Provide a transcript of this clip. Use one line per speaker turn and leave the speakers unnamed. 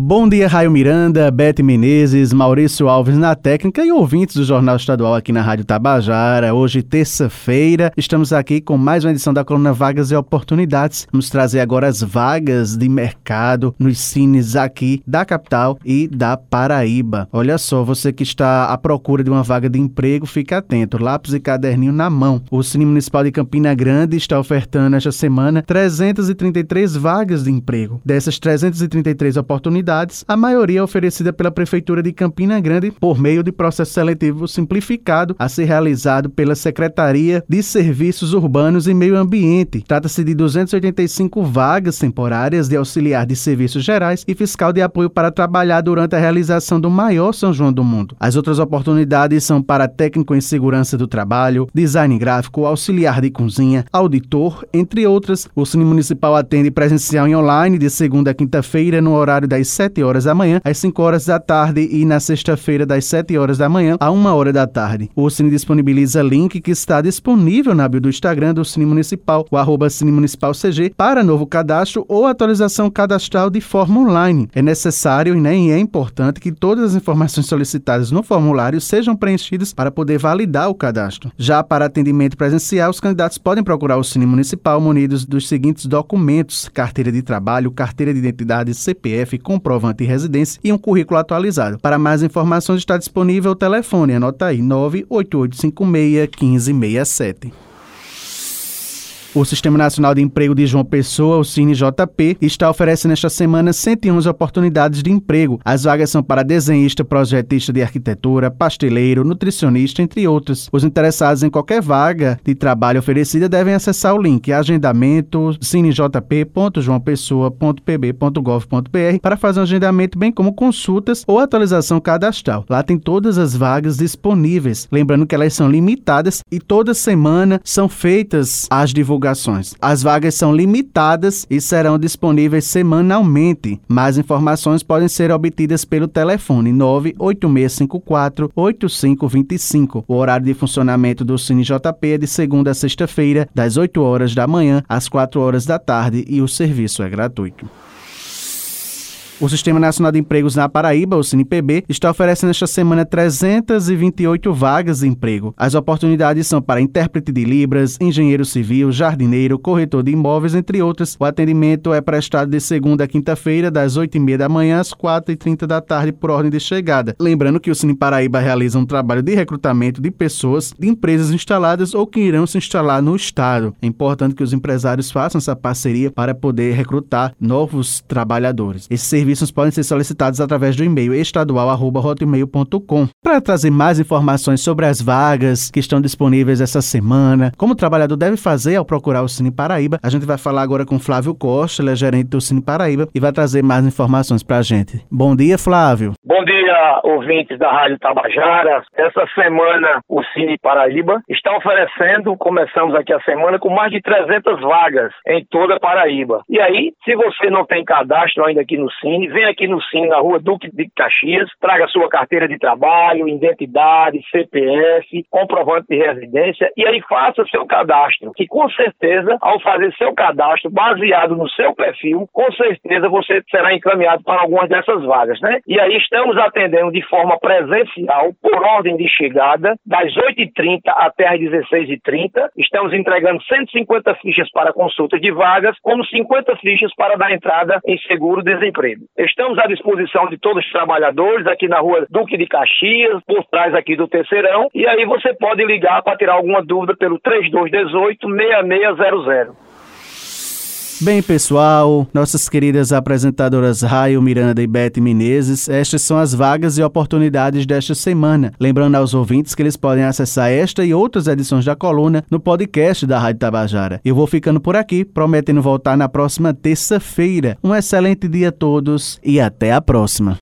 Bom dia, Raio Miranda, Bete Menezes, Maurício Alves na técnica e ouvintes do Jornal Estadual aqui na Rádio Tabajara. Hoje, terça-feira, estamos aqui com mais uma edição da coluna Vagas e Oportunidades. Vamos trazer agora as vagas de mercado nos cines aqui da capital e da Paraíba. Olha só, você que está à procura de uma vaga de emprego, fique atento, lápis e caderninho na mão. O Cine Municipal de Campina Grande está ofertando esta semana 333 vagas de emprego. Dessas 333 oportunidades, a maioria é oferecida pela Prefeitura de Campina Grande por meio de processo seletivo simplificado a ser realizado pela Secretaria de Serviços Urbanos e Meio Ambiente. Trata-se de 285 vagas temporárias de auxiliar de serviços gerais e fiscal de apoio para trabalhar durante a realização do maior São João do mundo. As outras oportunidades são para técnico em segurança do trabalho, design gráfico, auxiliar de cozinha, auditor, entre outras. O Cine Municipal atende presencial e online de segunda a quinta-feira no horário das das 7 horas da manhã às 5 horas da tarde e na sexta-feira das 7 horas da manhã a 1 hora da tarde. O Cine disponibiliza link que está disponível na bio do Instagram do Cine Municipal, o arroba Cine Municipal CG, para novo cadastro ou atualização cadastral de forma online. É necessário e nem é importante que todas as informações solicitadas no formulário sejam preenchidas para poder validar o cadastro. Já para atendimento presencial, os candidatos podem procurar o Cine Municipal munidos dos seguintes documentos: carteira de trabalho, carteira de identidade, CPF, com comprovante de residência e um currículo atualizado. Para mais informações está disponível o telefone, anota aí 98856 1567. O Sistema Nacional de Emprego de João Pessoa, o CineJP, está oferecendo esta semana 111 oportunidades de emprego. As vagas são para desenhista, projetista de arquitetura, pasteleiro, nutricionista, entre outros. Os interessados em qualquer vaga de trabalho oferecida devem acessar o link agendamento cinejp.joaopessoa.pb.gov.br para fazer um agendamento, bem como consultas ou atualização cadastral. Lá tem todas as vagas disponíveis. Lembrando que elas são limitadas e toda semana são feitas as divulgações divulgações. As vagas são limitadas e serão disponíveis semanalmente. Mais informações podem ser obtidas pelo telefone 98654 8525. O horário de funcionamento do Cine JP é de segunda a sexta-feira, das 8 horas da manhã às 4 horas da tarde e o serviço é gratuito. O Sistema Nacional de Empregos na Paraíba, o SINPB, está oferecendo esta semana 328 vagas de emprego. As oportunidades são para intérprete de Libras, engenheiro civil, jardineiro, corretor de imóveis, entre outras. O atendimento é prestado de segunda a quinta-feira, das 8h30 da manhã às 4h30 da tarde, por ordem de chegada. Lembrando que o Cine Paraíba realiza um trabalho de recrutamento de pessoas de empresas instaladas ou que irão se instalar no Estado. É importante que os empresários façam essa parceria para poder recrutar novos trabalhadores. Esse serviços podem ser solicitados através do e-mail estadual.hotmail.com. Para trazer mais informações sobre as vagas que estão disponíveis essa semana, como o trabalhador deve fazer ao procurar o Cine Paraíba, a gente vai falar agora com Flávio Costa, ele é gerente do Cine Paraíba e vai trazer mais informações para a gente. Bom dia, Flávio.
Bom dia, ouvintes da Rádio Tabajara. Essa semana o Cine Paraíba está oferecendo, começamos aqui a semana, com mais de 300 vagas em toda Paraíba. E aí, se você não tem cadastro ainda aqui no Cine, vem aqui no Cine, na rua Duque de Caxias, traga sua carteira de trabalho, identidade, CPF, comprovante de residência e aí faça seu cadastro. Que com certeza, ao fazer seu cadastro baseado no seu perfil, com certeza você será encaminhado para algumas dessas vagas, né? E aí estamos atendendo de forma presencial, por ordem de chegada, das 8h30 até as 16h30. Estamos entregando 150 fichas para consulta de vagas, como 50 fichas para dar entrada em seguro-desemprego. Estamos à disposição de todos os trabalhadores aqui na rua Duque de Caxias, por trás aqui do Terceirão. E aí você pode ligar para tirar alguma dúvida pelo 3218 6600.
Bem, pessoal, nossas queridas apresentadoras Raio Miranda e Beth Menezes, estas são as vagas e oportunidades desta semana. Lembrando aos ouvintes que eles podem acessar esta e outras edições da coluna no podcast da Rádio Tabajara. Eu vou ficando por aqui, prometendo voltar na próxima terça-feira. Um excelente dia a todos e até a próxima.